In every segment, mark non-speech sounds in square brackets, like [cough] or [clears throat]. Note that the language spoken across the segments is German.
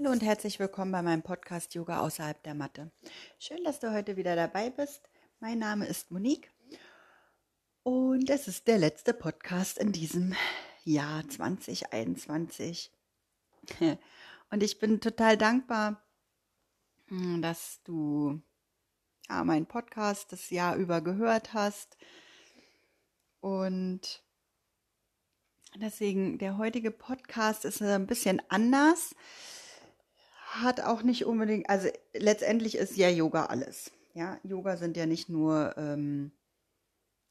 Hallo und herzlich willkommen bei meinem Podcast Yoga außerhalb der Matte. Schön, dass du heute wieder dabei bist. Mein Name ist Monique und es ist der letzte Podcast in diesem Jahr 2021. [laughs] Und ich bin total dankbar, dass du ja, meinen Podcast das Jahr über gehört hast. Und deswegen, der heutige Podcast ist ein bisschen anders hat auch nicht unbedingt, also letztendlich ist ja Yoga alles. Ja, Yoga sind ja nicht nur ähm,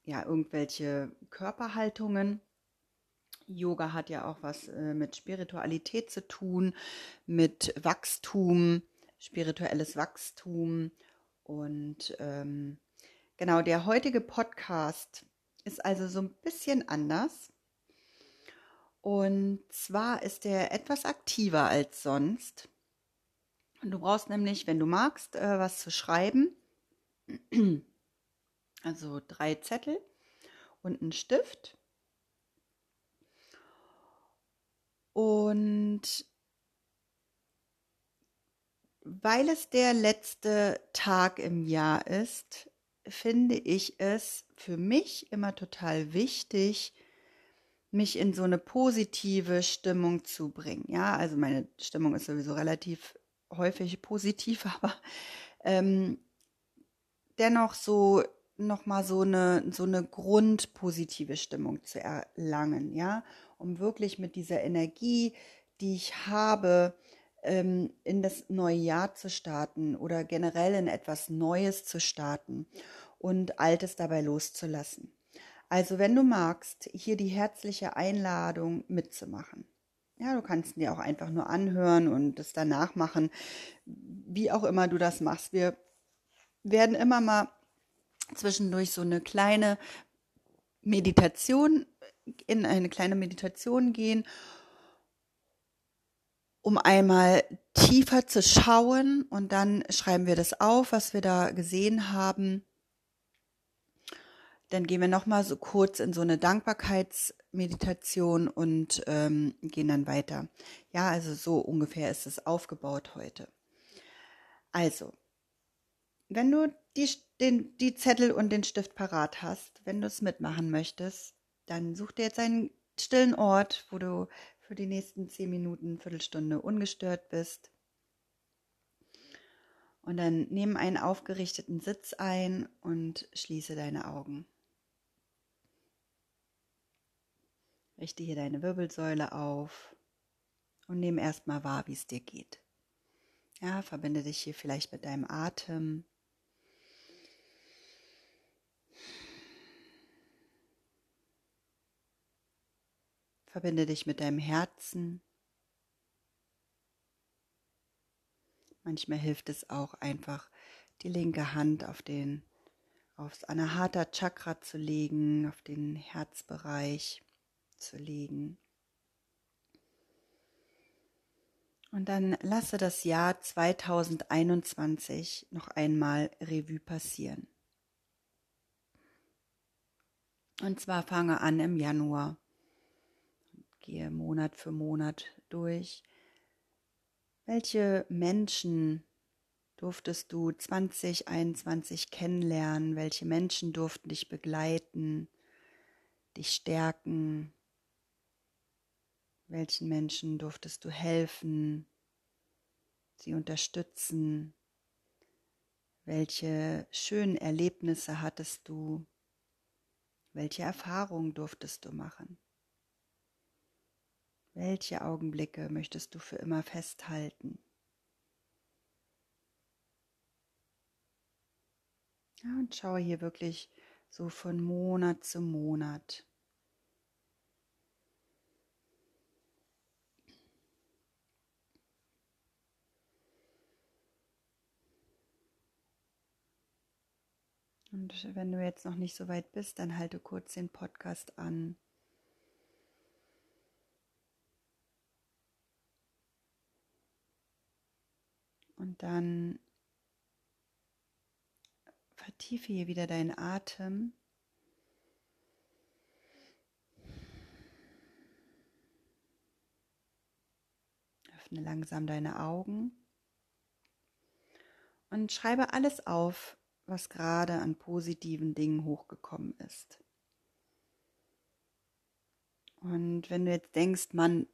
ja, irgendwelche Körperhaltungen. Yoga hat ja auch was äh, mit Spiritualität zu tun, mit Wachstum, spirituelles Wachstum. Und ähm, genau, der heutige Podcast ist also so ein bisschen anders. Und zwar ist er etwas aktiver als sonst. Du brauchst nämlich, wenn du magst, äh, was zu schreiben. [clears throat] Also drei Zettel und einen Stift. Und weil es der letzte Tag im Jahr ist, finde ich es für mich immer total wichtig, mich in so eine positive Stimmung zu bringen. Ja, also meine Stimmung ist sowieso relativ häufig positiv, [laughs] aber ähm, dennoch so nochmal so eine, so eine grundpositive Stimmung zu erlangen, ja, um wirklich mit dieser Energie, die ich habe, ähm, in das neue Jahr zu starten oder generell in etwas Neues zu starten und Altes dabei loszulassen. Also wenn du magst, hier die herzliche Einladung mitzumachen. Ja, du kannst dir auch einfach nur anhören und es danach machen, wie auch immer du das machst. Wir werden immer mal zwischendurch so eine kleine Meditation, in eine kleine Meditation gehen, um einmal tiefer zu schauen und dann schreiben wir das auf, was wir da gesehen haben dann gehen wir nochmal so kurz in so eine Dankbarkeitsmeditation und ähm, gehen dann weiter. Ja, also so ungefähr ist es aufgebaut heute. Also, wenn du die, den, die Zettel und den Stift parat hast, wenn du es mitmachen möchtest, dann such dir jetzt einen stillen Ort, wo du für die nächsten zehn Minuten, Viertelstunde ungestört bist. Und dann nimm einen aufgerichteten Sitz ein und schließe deine Augen. Richte hier deine Wirbelsäule auf und nimm erstmal wahr, wie es dir geht. Ja, verbinde dich hier vielleicht mit deinem Atem. Verbinde dich mit deinem Herzen. Manchmal hilft es auch einfach, die linke Hand auf den aufs Anahata Chakra zu legen, auf den Herzbereich zu. Und dann lasse das Jahr 2021 noch einmal Revue passieren. Und zwar fange an im Januar. Gehe Monat für Monat durch. Welche Menschen durftest du 2021 kennenlernen? Welche Menschen durften dich begleiten, dich stärken, welchen Menschen durftest du helfen, sie unterstützen? Welche schönen Erlebnisse hattest du? Welche Erfahrungen durftest du machen? Welche Augenblicke möchtest du für immer festhalten? Ja, und schaue hier wirklich so von Monat zu Monat. Und wenn du jetzt noch nicht so weit bist, dann halte kurz den Podcast an. Und dann vertiefe hier wieder deinen Atem. öffne langsam deine Augen und schreibe alles auf, was gerade an positiven Dingen hochgekommen ist. Und wenn du jetzt denkst, Mann,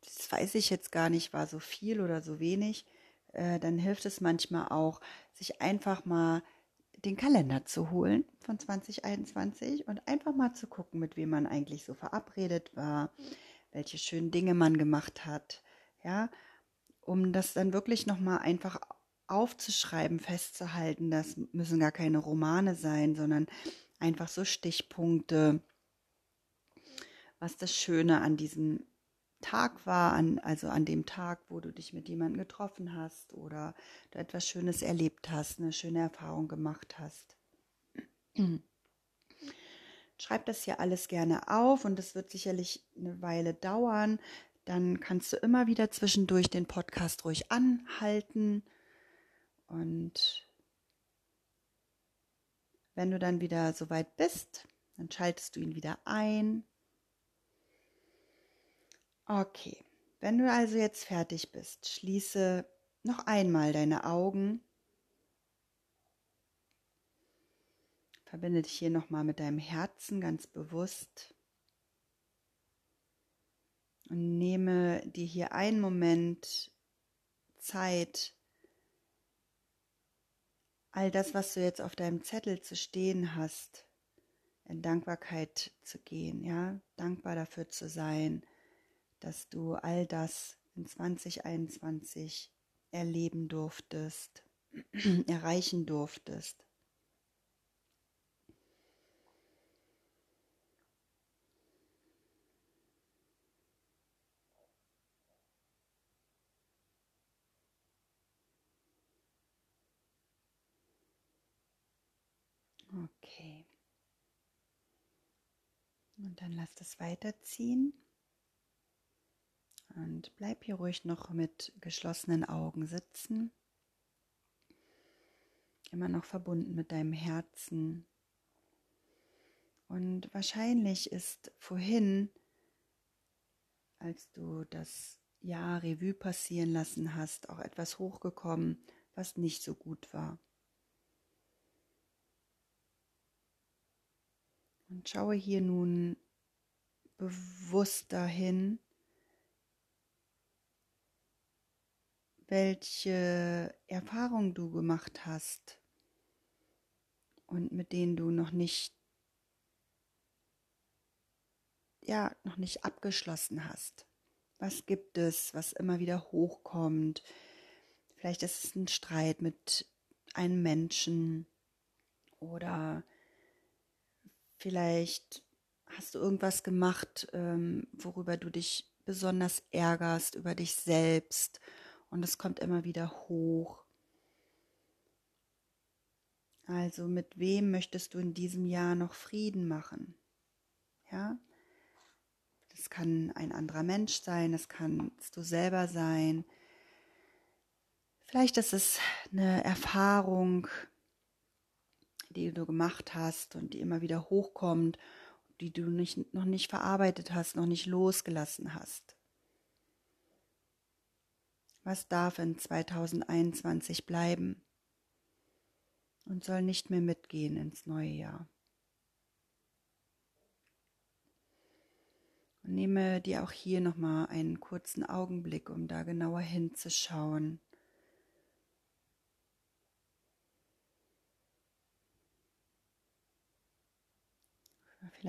das weiß ich jetzt gar nicht, war so viel oder so wenig, äh, dann hilft es manchmal auch, sich einfach mal den Kalender zu holen von 2021 und einfach mal zu gucken, mit wem man eigentlich so verabredet war, welche schönen Dinge man gemacht hat, ja, um das dann wirklich nochmal einfach aufzuschreiben, festzuhalten. Das müssen gar keine Romane sein, sondern einfach so Stichpunkte, was das Schöne an diesem Tag war, an, also an dem Tag, wo du dich mit jemandem getroffen hast oder du etwas Schönes erlebt hast, eine schöne Erfahrung gemacht hast. [clears throat] Schreib das hier alles gerne auf und das wird sicherlich eine Weile dauern. Dann kannst du immer wieder zwischendurch den Podcast ruhig anhalten und wenn du dann wieder soweit bist, dann schaltest du ihn wieder ein Okay, wenn du also jetzt fertig bist, schließe noch einmal deine Augen. Verbinde dich hier nochmal mit deinem Herzen ganz bewusst. Und nehme dir hier einen Moment Zeit, all das, was du jetzt auf deinem Zettel zu stehen hast, in Dankbarkeit zu gehen, ja, dankbar dafür zu sein, dass du all das in 2021 erleben durftest, [clears throat] erreichen durftest. Okay. Und dann lass das weiterziehen. Und bleib hier ruhig noch mit geschlossenen Augen sitzen. Immer noch verbunden mit deinem Herzen. Und wahrscheinlich ist vorhin, als du das Jahr Revue passieren lassen hast, auch etwas hochgekommen, was nicht so gut war. Und schaue hier nun bewusst dahin, welche Erfahrungen du gemacht hast und mit denen du noch nicht ja, noch nicht abgeschlossen hast. Was gibt es, was immer wieder hochkommt? Vielleicht ist es ein Streit mit einem Menschen oder vielleicht hast du irgendwas gemacht, ähm, worüber du dich besonders ärgerst, über dich selbst und es kommt immer wieder hoch. Also mit wem möchtest du in diesem Jahr noch Frieden machen? Ja? Das kann ein anderer Mensch sein, das kannst du selber sein. Vielleicht ist es eine Erfahrung, die du gemacht hast und die immer wieder hochkommt, die du nicht, noch nicht verarbeitet hast, noch nicht losgelassen hast. Was darf in 2021 bleiben und soll nicht mehr mitgehen ins neue Jahr? Und nehme dir auch hier nochmal einen kurzen Augenblick, um da genauer hinzuschauen.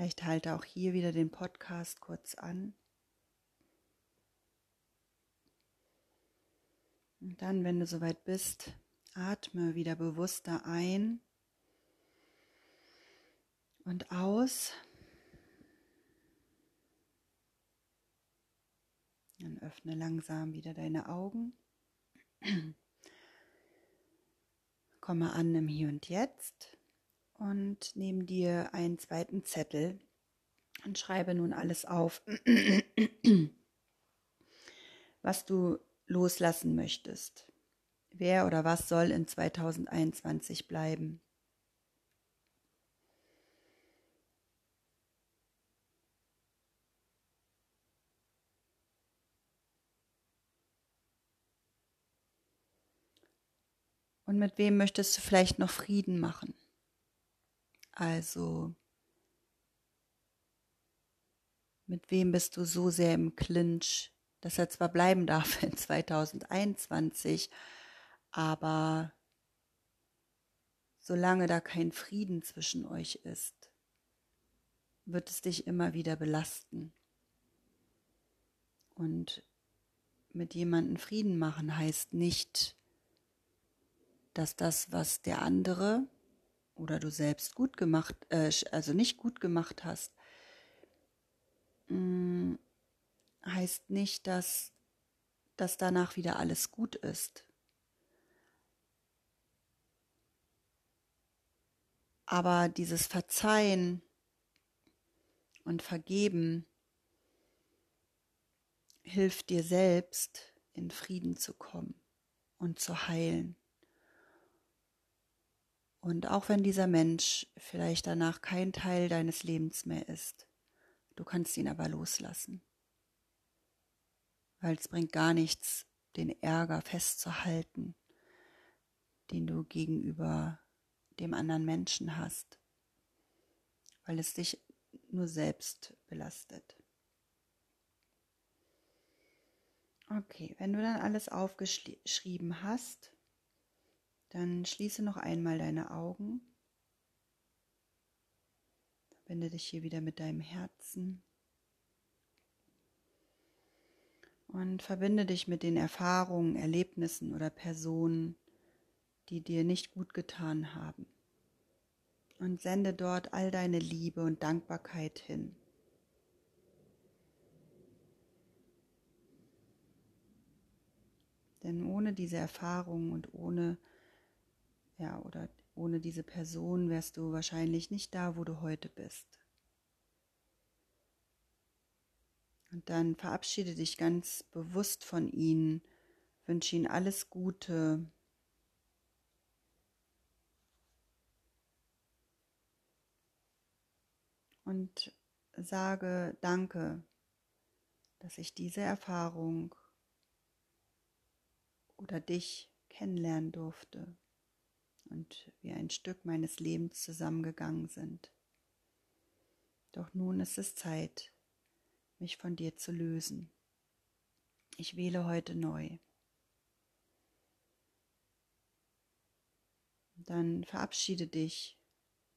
Vielleicht halte auch hier wieder den Podcast kurz an. Und dann, wenn du soweit bist, atme wieder bewusster ein und aus. Dann öffne langsam wieder deine Augen. Komme an im Hier und Jetzt und nehme dir einen zweiten Zettel und schreibe nun alles auf, [clears throat] was du loslassen möchtest. Wer oder was soll in 2021 bleiben? Und mit wem möchtest du vielleicht noch Frieden machen? Also, mit wem bist du so sehr im Clinch, dass er zwar bleiben darf in [laughs] 2021, aber solange da kein Frieden zwischen euch ist, wird es dich immer wieder belasten. Und mit jemandem Frieden machen heißt nicht, dass das, was der andere oder du selbst gut gemacht, äh, also nicht gut gemacht hast, mh, mm, heißt nicht, dass, dass danach wieder alles gut ist. Aber dieses Verzeihen und Vergeben hilft dir selbst, in Frieden zu kommen und zu heilen. Und auch wenn dieser Mensch vielleicht danach kein Teil deines Lebens mehr ist, du kannst ihn aber loslassen. Weil es bringt gar nichts, den Ärger festzuhalten, den du gegenüber dem anderen Menschen hast, weil es dich nur selbst belastet. Okay, wenn du dann alles aufgeschrieben hast, dann schließe noch einmal deine Augen. Verbinde dich hier wieder mit deinem Herzen. Und verbinde dich mit den Erfahrungen, Erlebnissen oder Personen, die dir nicht gut getan haben. Und sende dort all deine Liebe und Dankbarkeit hin. Denn ohne diese Erfahrung und ohne, ja, oder ohne diese Person wärst du wahrscheinlich nicht da, wo du heute bist. Und dann verabschiede dich ganz bewusst von ihnen, wünsche ihnen alles Gute. Und sage Danke, dass ich diese Erfahrung oder dich kennenlernen durfte und wir ein Stück meines Lebens zusammengegangen sind. Doch nun ist es Zeit, mich von dir zu lösen. Ich wähle heute neu. Dann verabschiede dich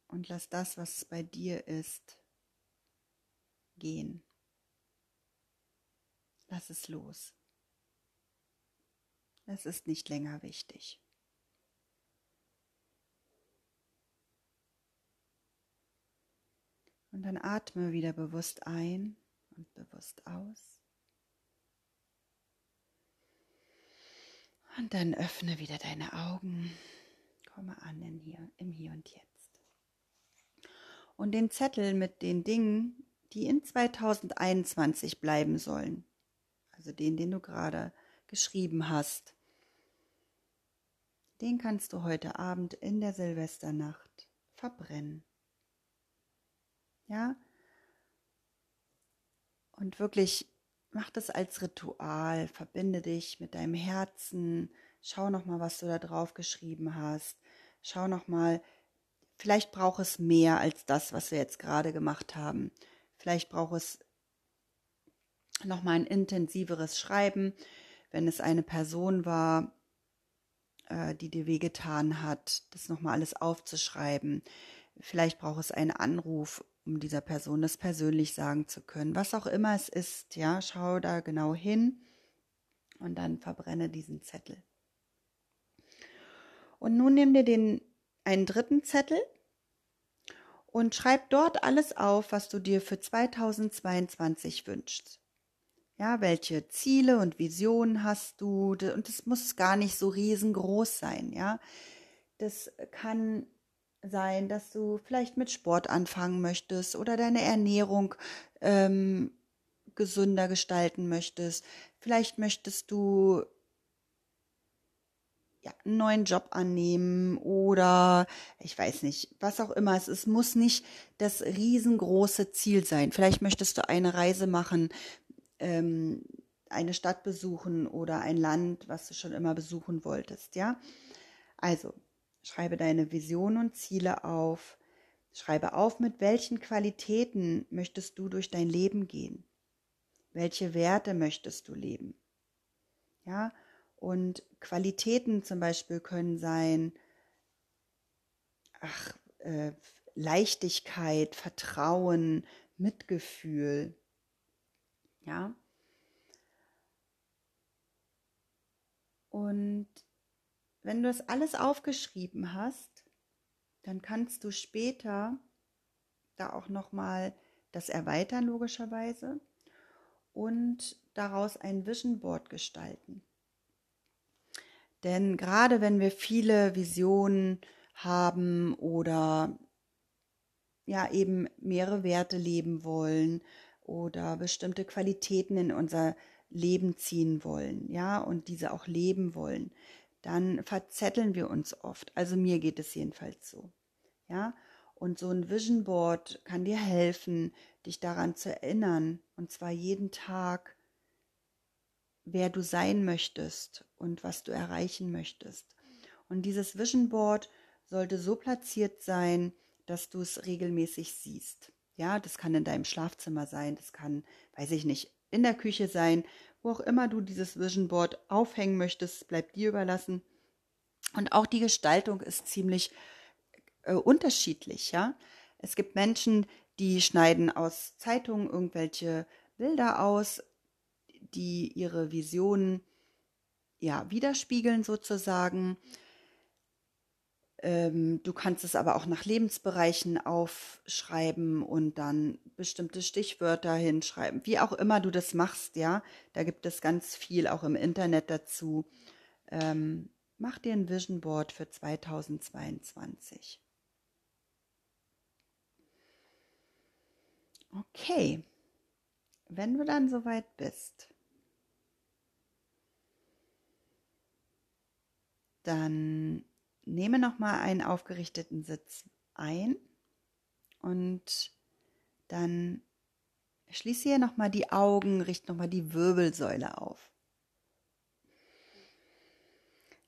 und lass das, was bei dir ist, gehen. Lass es los. Es ist nicht länger wichtig. Und dann atme wieder bewusst ein und bewusst aus. Und dann öffne wieder deine Augen. Komme an in hier, im Hier und Jetzt. Und den Zettel mit den Dingen, die in 2021 bleiben sollen, also den, den du gerade geschrieben hast. Den kannst du heute Abend in der Silvesternacht verbrennen. Ja? Und wirklich mach das als Ritual, verbinde dich mit deinem Herzen, schau noch mal, was du da drauf geschrieben hast. Schau noch mal, vielleicht braucht es mehr als das, was wir jetzt gerade gemacht haben. Vielleicht braucht es noch mal ein intensiveres Schreiben wenn es eine Person war, äh, die dir wehgetan hat, das nochmal alles aufzuschreiben. Vielleicht braucht es einen Anruf, um dieser Person das persönlich sagen zu können. Was auch immer es ist, ja, schau da genau hin und dann verbrenne diesen Zettel. Und nun nimm dir den einen dritten Zettel und schreib dort alles auf, was du dir für 2022 wünschst. Ja, welche Ziele und Visionen hast du? Und das muss gar nicht so riesengroß sein, ja. Das kann sein, dass du vielleicht mit Sport anfangen möchtest oder deine Ernährung ähm, gesünder gestalten möchtest. Vielleicht möchtest du ja, einen neuen Job annehmen oder ich weiß nicht, was auch immer es. Es muss nicht das riesengroße Ziel sein. Vielleicht möchtest du eine Reise machen ähm, eine Stadt besuchen oder ein Land, was du schon immer besuchen wolltest, ja. Also, schreibe deine Visionen und Ziele auf. Schreibe auf, mit welchen Qualitäten möchtest du durch dein Leben gehen. Welche Werte möchtest du leben? Ja, und Qualitäten zum Beispiel können sein, ach, äh, Leichtigkeit, Vertrauen, Mitgefühl. Ja. Und wenn du das alles aufgeschrieben hast, dann kannst du später da auch noch mal das erweitern logischerweise und daraus ein Vision Board gestalten. Denn gerade wenn wir viele Visionen haben oder ja eben mehrere Werte leben wollen oder bestimmte Qualitäten in unser Leben ziehen wollen, ja, und diese auch leben wollen, dann verzetteln wir uns oft. Also mir geht es jedenfalls so. Ja, und so ein Vision Board kann dir helfen, dich daran zu erinnern, und zwar jeden Tag, wer du sein möchtest und was du erreichen möchtest. Und dieses Vision Board sollte so platziert sein, dass du es regelmäßig siehst. Ja, das kann in deinem Schlafzimmer sein, das kann, weiß ich nicht, in der Küche sein, wo auch immer du dieses Vision Board aufhängen möchtest, bleibt dir überlassen. Und auch die Gestaltung ist ziemlich äh, unterschiedlich, ja. Es gibt Menschen, die schneiden aus Zeitungen irgendwelche Bilder aus, die ihre Visionen ja widerspiegeln sozusagen. Ähm, du kannst es aber auch nach Lebensbereichen aufschreiben und dann bestimmte Stichwörter hinschreiben, wie auch immer du das machst, ja. Da gibt es ganz viel auch im Internet dazu. Ähm, mach dir ein Vision Board für 2022. Okay, wenn du dann soweit bist, dann nehme nochmal einen aufgerichteten Sitz ein und dann schließe hier nochmal die Augen, richte nochmal die Wirbelsäule auf.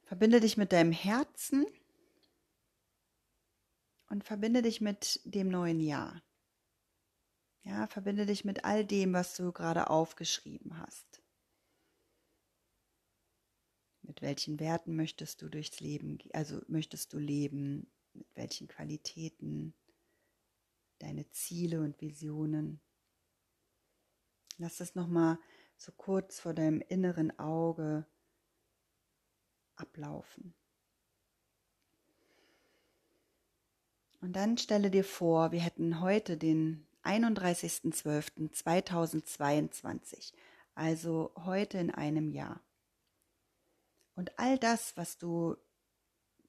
Verbinde dich mit deinem Herzen und verbinde dich mit dem neuen Jahr. Ja, verbinde dich mit all dem, was du gerade aufgeschrieben hast. Mit welchen Werten möchtest du durchs Leben, also möchtest du leben? Mit welchen Qualitäten? Deine Ziele und Visionen. Lass das nochmal so kurz vor deinem inneren Auge ablaufen. Und dann stelle dir vor, wir hätten heute den 31.12.2022, also heute in einem Jahr. Und all das, was du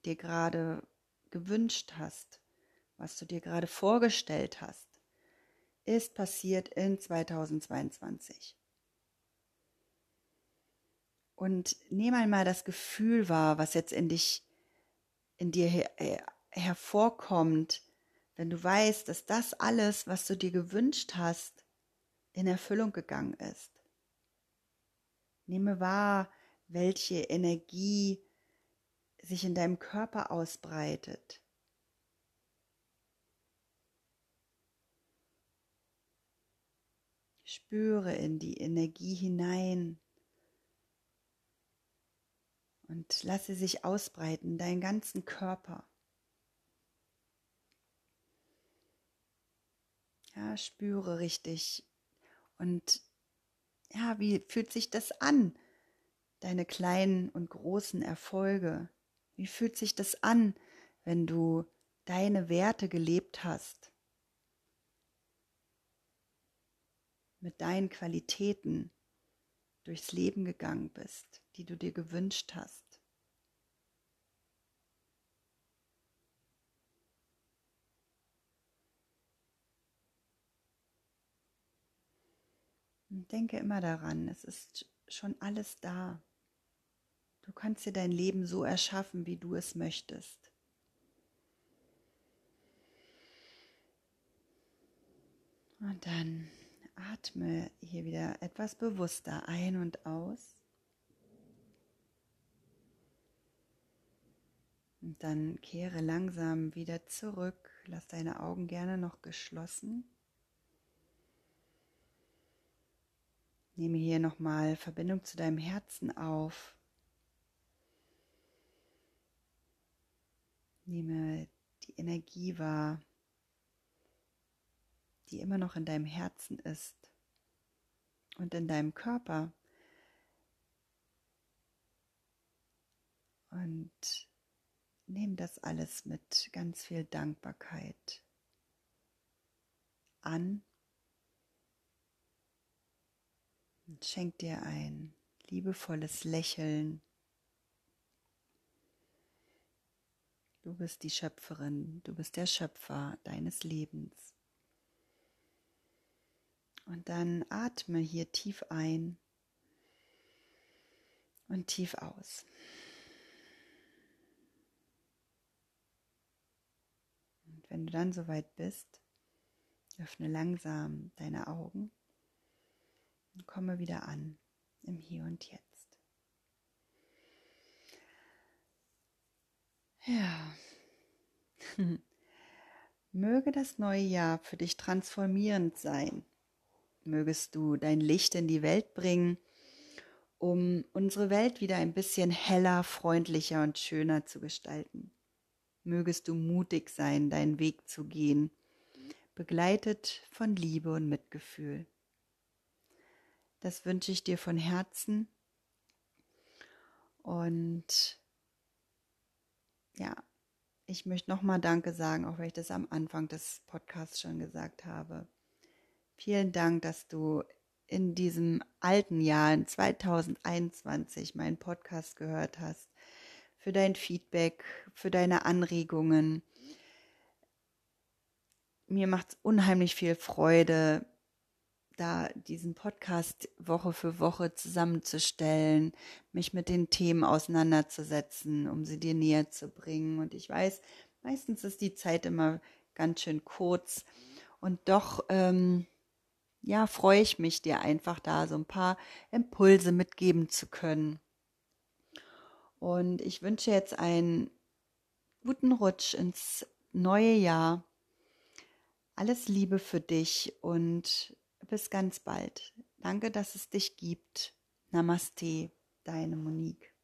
dir gerade gewünscht hast, was du dir gerade vorgestellt hast, ist passiert in 2022. Und nimm einmal das Gefühl wahr, was jetzt in dich, in dir her, her, hervorkommt, wenn du weißt, dass das alles, was du dir gewünscht hast, in Erfüllung gegangen ist. Nehme wahr, welche Energie sich in deinem Körper ausbreitet. Spüre in die Energie hinein und lasse sich ausbreiten, deinen ganzen Körper. Ja, spüre richtig. Und ja, wie fühlt sich das an? Deine kleinen und großen Erfolge? Wie fühlt sich das an, wenn du deine Werte gelebt hast? Mit deinen Qualitäten durchs Leben gegangen bist, die du dir gewünscht hast. Denke immer daran, es ist schon alles da. Du kannst dir dein Leben so erschaffen, wie du es möchtest. Und dann atme hier wieder etwas bewusster ein und aus. Und dann kehre langsam wieder zurück. Lass deine Augen gerne noch geschlossen. Nehme hier nochmal Verbindung zu deinem Herzen auf. Nehme die Energie wahr, die immer noch in deinem Herzen ist und in deinem Körper. Und nimm das alles mit ganz viel Dankbarkeit an und schenk dir ein liebevolles Lächeln. Du bist die Schöpferin, du bist der Schöpfer deines Lebens. Und dann atme hier tief ein und tief aus. Und wenn du dann soweit bist, öffne langsam deine Augen und komme wieder an im Hier und Jetzt. Ja. [laughs] Möge das neue Jahr für dich transformierend sein mögest du dein Licht in die Welt bringen, um unsere Welt wieder ein bisschen heller, freundlicher und schöner zu gestalten. Mögest du mutig sein, deinen Weg zu gehen, begleitet von Liebe und Mitgefühl. Das wünsche ich dir von Herzen. Und ja, ich möchte nochmal Danke sagen, auch wenn ich das am Anfang des Podcasts schon gesagt habe. Vielen Dank, dass du in diesem alten Jahr, in 2021, meinen Podcast gehört hast, für dein Feedback, für deine Anregungen. Mir macht es unheimlich viel Freude, da diesen Podcast Woche für Woche zusammenzustellen, mich mit den Themen auseinanderzusetzen, um sie dir näher zu bringen. Und ich weiß, meistens ist die Zeit immer ganz schön kurz und doch ähm, ja, freue ich mich, dir einfach da so ein paar Impulse mitgeben zu können. Und ich wünsche jetzt einen guten Rutsch ins neue Jahr. Alles Liebe für dich und bis ganz bald. Danke, dass es dich gibt. Namaste, deine Monique.